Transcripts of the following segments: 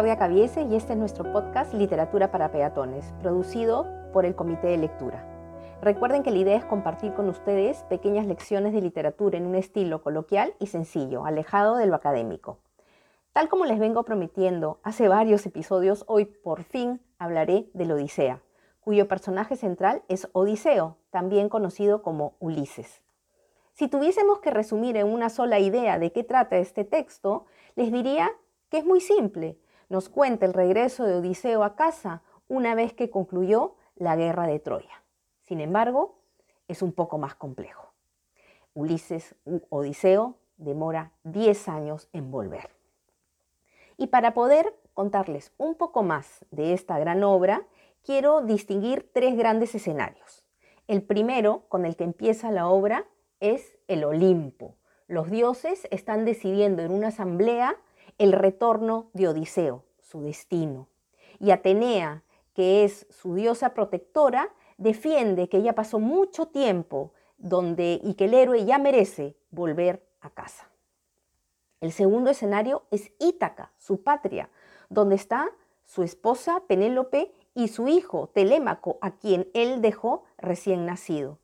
Claudia Caviese y este es nuestro podcast Literatura para Peatones, producido por el Comité de Lectura. Recuerden que la idea es compartir con ustedes pequeñas lecciones de literatura en un estilo coloquial y sencillo, alejado de lo académico. Tal como les vengo prometiendo hace varios episodios, hoy por fin hablaré de la Odisea, cuyo personaje central es Odiseo, también conocido como Ulises. Si tuviésemos que resumir en una sola idea de qué trata este texto, les diría que es muy simple. Nos cuenta el regreso de Odiseo a casa una vez que concluyó la guerra de Troya. Sin embargo, es un poco más complejo. Ulises Odiseo demora 10 años en volver. Y para poder contarles un poco más de esta gran obra, quiero distinguir tres grandes escenarios. El primero, con el que empieza la obra, es el Olimpo. Los dioses están decidiendo en una asamblea el retorno de Odiseo, su destino. Y Atenea, que es su diosa protectora, defiende que ella pasó mucho tiempo donde y que el héroe ya merece volver a casa. El segundo escenario es Ítaca, su patria, donde está su esposa Penélope y su hijo Telémaco, a quien él dejó recién nacido.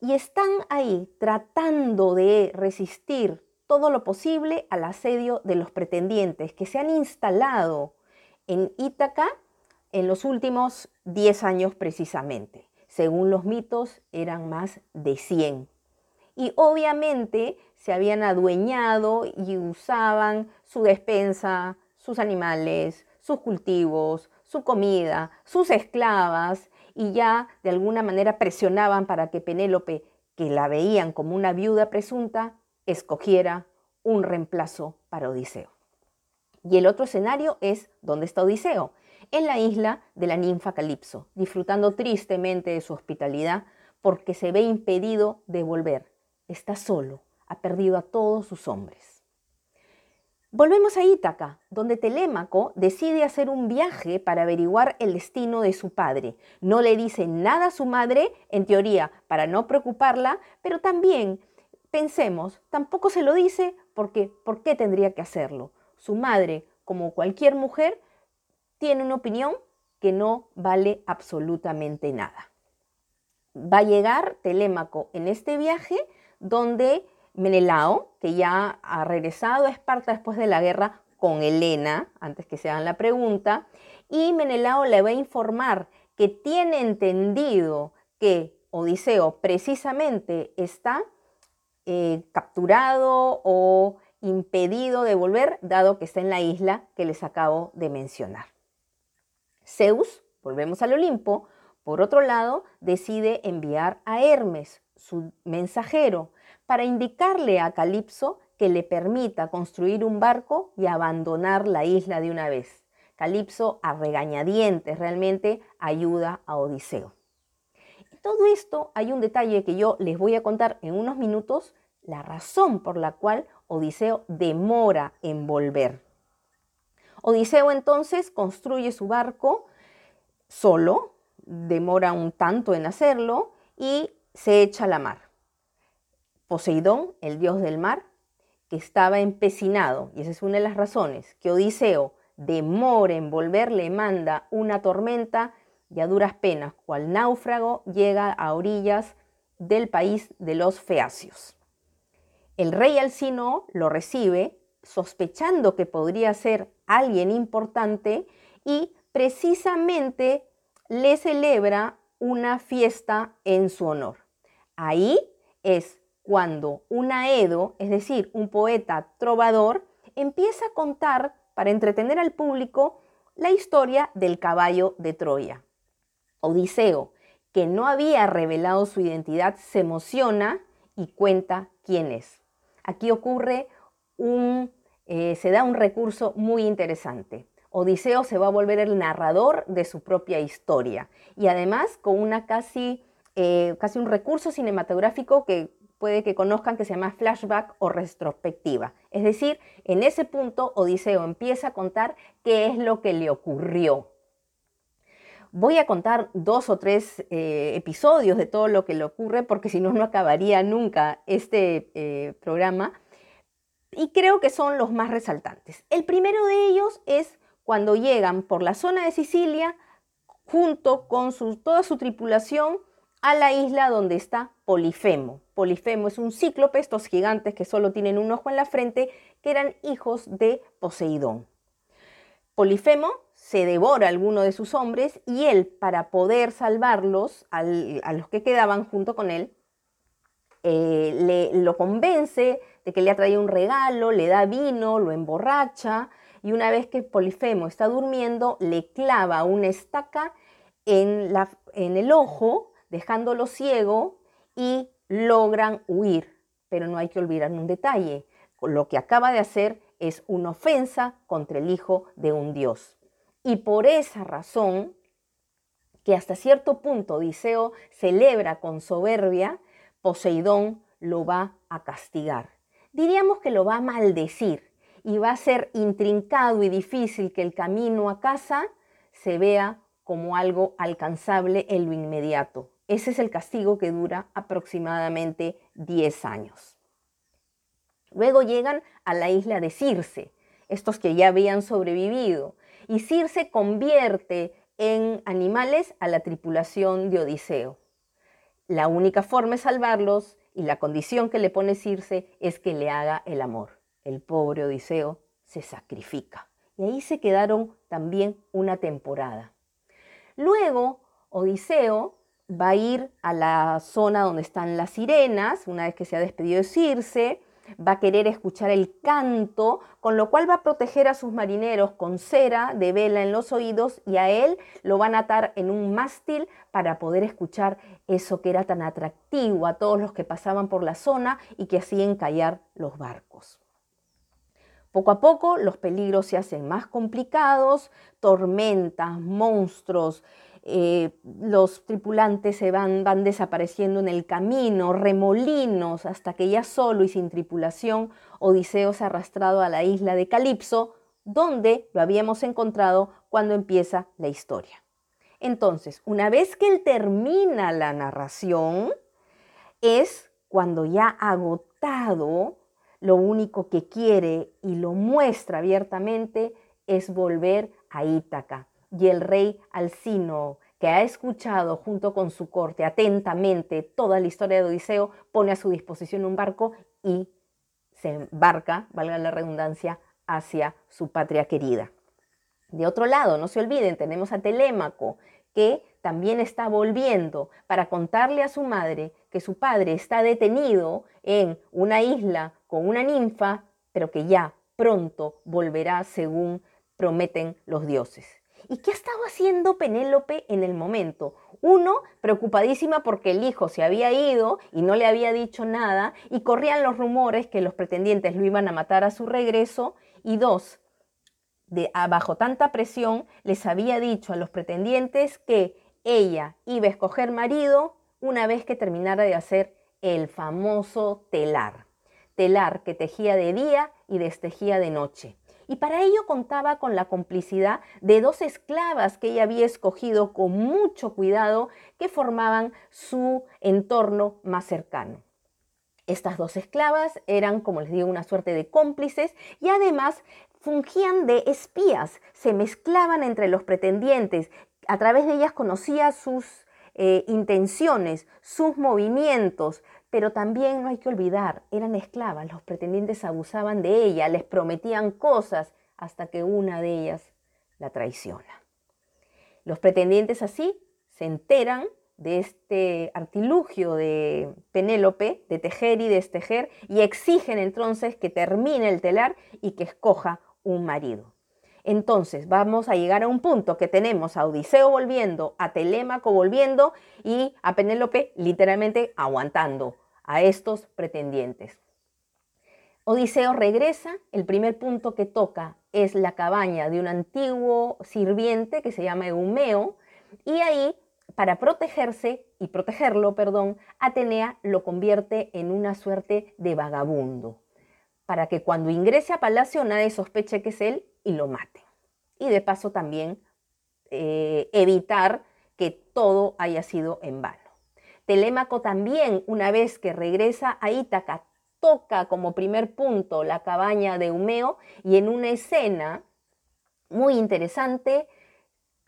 Y están ahí tratando de resistir todo lo posible al asedio de los pretendientes que se han instalado en Ítaca en los últimos 10 años precisamente. Según los mitos, eran más de 100. Y obviamente se habían adueñado y usaban su despensa, sus animales, sus cultivos, su comida, sus esclavas, y ya de alguna manera presionaban para que Penélope, que la veían como una viuda presunta, escogiera un reemplazo para Odiseo. Y el otro escenario es ¿dónde está Odiseo? En la isla de la ninfa Calipso, disfrutando tristemente de su hospitalidad porque se ve impedido de volver. Está solo, ha perdido a todos sus hombres. Volvemos a Ítaca, donde Telémaco decide hacer un viaje para averiguar el destino de su padre. No le dice nada a su madre, en teoría, para no preocuparla, pero también pensemos, tampoco se lo dice porque ¿por qué tendría que hacerlo? Su madre, como cualquier mujer, tiene una opinión que no vale absolutamente nada. Va a llegar Telémaco en este viaje donde Menelao, que ya ha regresado a Esparta después de la guerra con Helena, antes que se hagan la pregunta, y Menelao le va a informar que tiene entendido que Odiseo precisamente está eh, capturado o impedido de volver, dado que está en la isla que les acabo de mencionar. Zeus, volvemos al Olimpo, por otro lado, decide enviar a Hermes, su mensajero, para indicarle a Calipso que le permita construir un barco y abandonar la isla de una vez. Calipso, a regañadientes, realmente ayuda a Odiseo. Todo esto hay un detalle que yo les voy a contar en unos minutos la razón por la cual Odiseo demora en volver. Odiseo entonces construye su barco solo, demora un tanto en hacerlo y se echa a la mar. Poseidón, el dios del mar, que estaba empecinado, y esa es una de las razones, que Odiseo demora en volver, le manda una tormenta y a duras penas, cual náufrago, llega a orillas del país de los feacios. El rey Alcino lo recibe sospechando que podría ser alguien importante y precisamente le celebra una fiesta en su honor. Ahí es cuando un aedo, es decir, un poeta trovador, empieza a contar para entretener al público la historia del caballo de Troya. Odiseo, que no había revelado su identidad, se emociona y cuenta quién es. Aquí ocurre un, eh, se da un recurso muy interesante. Odiseo se va a volver el narrador de su propia historia y además con una casi, eh, casi un recurso cinematográfico que puede que conozcan que se llama flashback o retrospectiva. Es decir, en ese punto Odiseo empieza a contar qué es lo que le ocurrió. Voy a contar dos o tres eh, episodios de todo lo que le ocurre porque si no, no acabaría nunca este eh, programa. Y creo que son los más resaltantes. El primero de ellos es cuando llegan por la zona de Sicilia, junto con toda su tripulación, a la isla donde está Polifemo. Polifemo es un cíclope, estos gigantes que solo tienen un ojo en la frente, que eran hijos de Poseidón. Polifemo se devora a alguno de sus hombres y él, para poder salvarlos, a los que quedaban junto con él, eh, le, lo convence de que le ha traído un regalo, le da vino, lo emborracha y una vez que Polifemo está durmiendo, le clava una estaca en, la, en el ojo, dejándolo ciego y logran huir. Pero no hay que olvidar un detalle, lo que acaba de hacer es una ofensa contra el Hijo de un Dios. Y por esa razón, que hasta cierto punto Odiseo celebra con soberbia, Poseidón lo va a castigar. Diríamos que lo va a maldecir y va a ser intrincado y difícil que el camino a casa se vea como algo alcanzable en lo inmediato. Ese es el castigo que dura aproximadamente 10 años. Luego llegan a la isla de Circe, estos que ya habían sobrevivido, y Circe convierte en animales a la tripulación de Odiseo. La única forma de salvarlos y la condición que le pone Circe es que le haga el amor. El pobre Odiseo se sacrifica. Y ahí se quedaron también una temporada. Luego, Odiseo va a ir a la zona donde están las sirenas, una vez que se ha despedido de Circe, va a querer escuchar el canto, con lo cual va a proteger a sus marineros con cera de vela en los oídos y a él lo van a atar en un mástil para poder escuchar eso que era tan atractivo a todos los que pasaban por la zona y que hacían callar los barcos. Poco a poco los peligros se hacen más complicados, tormentas, monstruos, eh, los tripulantes se van, van desapareciendo en el camino, remolinos, hasta que ya solo y sin tripulación, Odiseo se ha arrastrado a la isla de Calipso, donde lo habíamos encontrado cuando empieza la historia. Entonces, una vez que él termina la narración, es cuando ya agotado, lo único que quiere y lo muestra abiertamente es volver a Ítaca, y el rey Alcino, que ha escuchado junto con su corte atentamente toda la historia de Odiseo, pone a su disposición un barco y se embarca, valga la redundancia, hacia su patria querida. De otro lado, no se olviden, tenemos a Telémaco, que también está volviendo para contarle a su madre que su padre está detenido en una isla con una ninfa, pero que ya pronto volverá según prometen los dioses. ¿Y qué estaba haciendo Penélope en el momento? Uno, preocupadísima porque el hijo se había ido y no le había dicho nada y corrían los rumores que los pretendientes lo iban a matar a su regreso. Y dos, de, bajo tanta presión, les había dicho a los pretendientes que ella iba a escoger marido una vez que terminara de hacer el famoso telar. Telar que tejía de día y destejía de noche y para ello contaba con la complicidad de dos esclavas que ella había escogido con mucho cuidado que formaban su entorno más cercano. Estas dos esclavas eran, como les digo, una suerte de cómplices y además fungían de espías, se mezclaban entre los pretendientes, a través de ellas conocía sus eh, intenciones, sus movimientos, pero también no hay que olvidar, eran esclavas, los pretendientes abusaban de ella, les prometían cosas hasta que una de ellas la traiciona. Los pretendientes así se enteran de este artilugio de Penélope, de tejer y destejer, y exigen entonces que termine el telar y que escoja un marido. Entonces vamos a llegar a un punto que tenemos a Odiseo volviendo, a Telémaco volviendo y a Penélope literalmente aguantando a estos pretendientes. Odiseo regresa, el primer punto que toca es la cabaña de un antiguo sirviente que se llama Eumeo y ahí para protegerse y protegerlo, perdón, Atenea lo convierte en una suerte de vagabundo, para que cuando ingrese a palacio nadie sospeche que es él y lo mate. Y de paso también eh, evitar que todo haya sido en vano. Telémaco también, una vez que regresa a Ítaca, toca como primer punto la cabaña de Humeo y en una escena Muy interesante.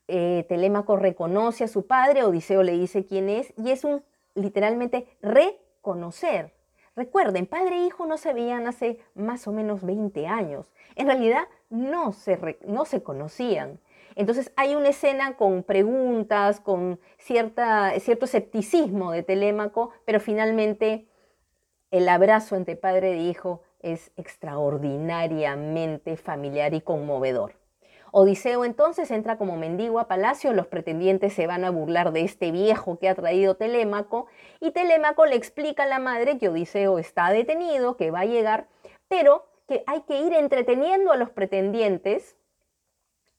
Eh, Telémaco reconoce a su padre, Odiseo le dice quién es, y es un literalmente reconocer. Recuerden, padre e hijo no se veían hace más o menos 20 años. En realidad no se, no se conocían. Entonces hay una escena con preguntas, con cierta, cierto escepticismo de Telémaco, pero finalmente el abrazo entre padre e hijo es extraordinariamente familiar y conmovedor. Odiseo entonces entra como mendigo a palacio, los pretendientes se van a burlar de este viejo que ha traído Telémaco y Telémaco le explica a la madre que Odiseo está detenido, que va a llegar, pero que hay que ir entreteniendo a los pretendientes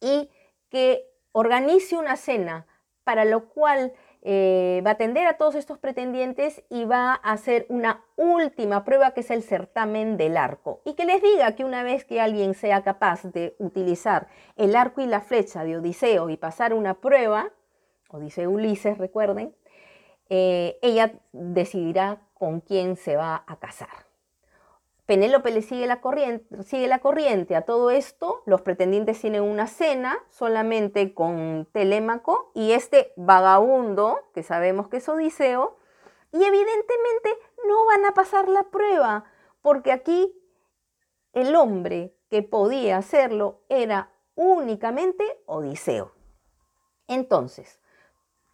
y que organice una cena, para lo cual eh, va a atender a todos estos pretendientes y va a hacer una última prueba que es el certamen del arco. Y que les diga que una vez que alguien sea capaz de utilizar el arco y la flecha de Odiseo y pasar una prueba, Odiseo Ulises, recuerden, eh, ella decidirá con quién se va a casar. Penélope le sigue la, corriente, sigue la corriente a todo esto. Los pretendientes tienen una cena solamente con Telémaco y este vagabundo, que sabemos que es Odiseo, y evidentemente no van a pasar la prueba, porque aquí el hombre que podía hacerlo era únicamente Odiseo. Entonces,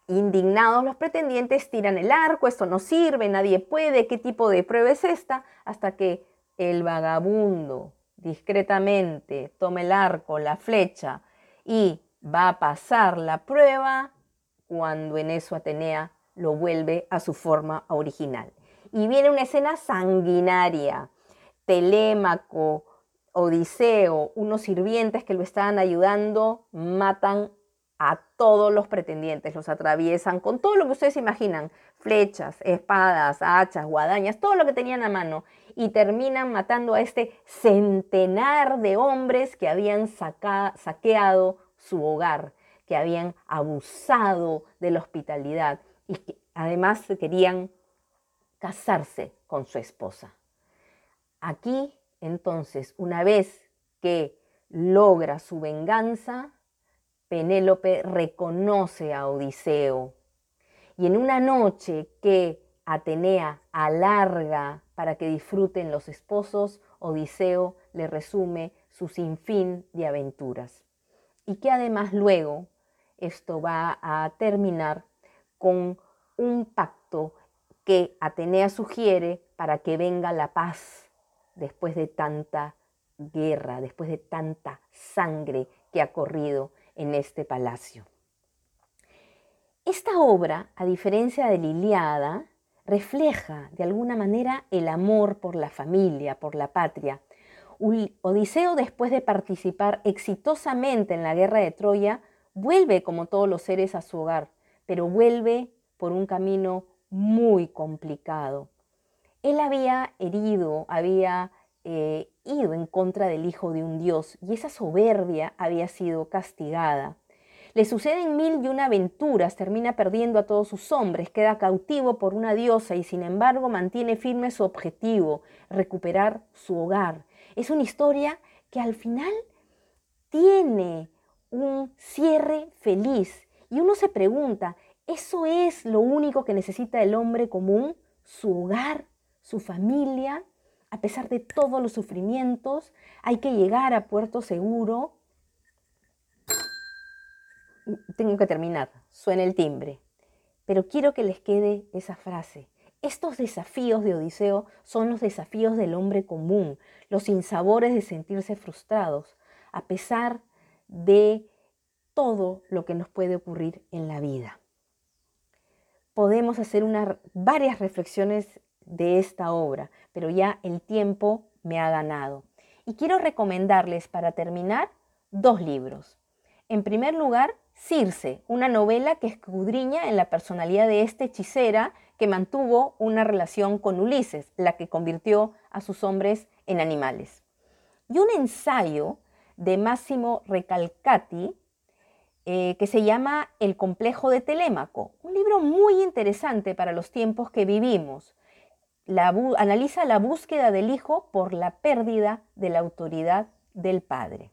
indignados los pretendientes tiran el arco, esto no sirve, nadie puede, ¿qué tipo de prueba es esta? Hasta que el vagabundo discretamente toma el arco, la flecha y va a pasar la prueba cuando en eso Atenea lo vuelve a su forma original. Y viene una escena sanguinaria. Telémaco, Odiseo, unos sirvientes que lo estaban ayudando, matan a todos los pretendientes, los atraviesan con todo lo que ustedes imaginan, flechas, espadas, hachas, guadañas, todo lo que tenían a mano, y terminan matando a este centenar de hombres que habían saqueado su hogar, que habían abusado de la hospitalidad y que además querían casarse con su esposa. Aquí, entonces, una vez que logra su venganza, Penélope reconoce a Odiseo. Y en una noche que Atenea alarga para que disfruten los esposos, Odiseo le resume su sinfín de aventuras. Y que además luego esto va a terminar con un pacto que Atenea sugiere para que venga la paz después de tanta guerra, después de tanta sangre que ha corrido en este palacio. Esta obra, a diferencia de Liliada, refleja de alguna manera el amor por la familia, por la patria. Odiseo, después de participar exitosamente en la guerra de Troya, vuelve como todos los seres a su hogar, pero vuelve por un camino muy complicado. Él había herido, había eh, ido en contra del hijo de un dios y esa soberbia había sido castigada. Le suceden mil y una aventuras, termina perdiendo a todos sus hombres, queda cautivo por una diosa y sin embargo mantiene firme su objetivo, recuperar su hogar. Es una historia que al final tiene un cierre feliz y uno se pregunta, ¿eso es lo único que necesita el hombre común? ¿Su hogar? ¿Su familia? A pesar de todos los sufrimientos, hay que llegar a puerto seguro. Tengo que terminar, suena el timbre, pero quiero que les quede esa frase. Estos desafíos de Odiseo son los desafíos del hombre común, los insabores de sentirse frustrados, a pesar de todo lo que nos puede ocurrir en la vida. Podemos hacer varias reflexiones de esta obra, pero ya el tiempo me ha ganado. Y quiero recomendarles para terminar dos libros. En primer lugar, Circe, una novela que escudriña en la personalidad de esta hechicera que mantuvo una relación con Ulises, la que convirtió a sus hombres en animales. Y un ensayo de Máximo Recalcati eh, que se llama El complejo de Telémaco, un libro muy interesante para los tiempos que vivimos, analiza la búsqueda del hijo por la pérdida de la autoridad del padre.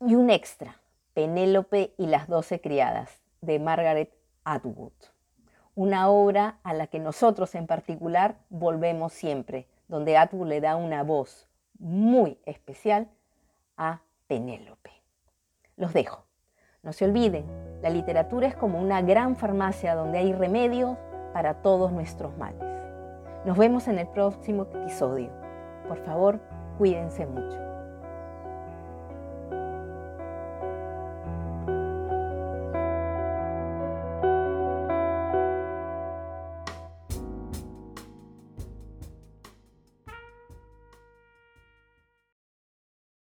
Y un extra, Penélope y las doce criadas, de Margaret Atwood. Una obra a la que nosotros en particular volvemos siempre, donde Atwood le da una voz muy especial a Penélope. Los dejo. No se olviden, la literatura es como una gran farmacia donde hay remedios para todos nuestros males. Nos vemos en el próximo episodio. Por favor, cuídense mucho.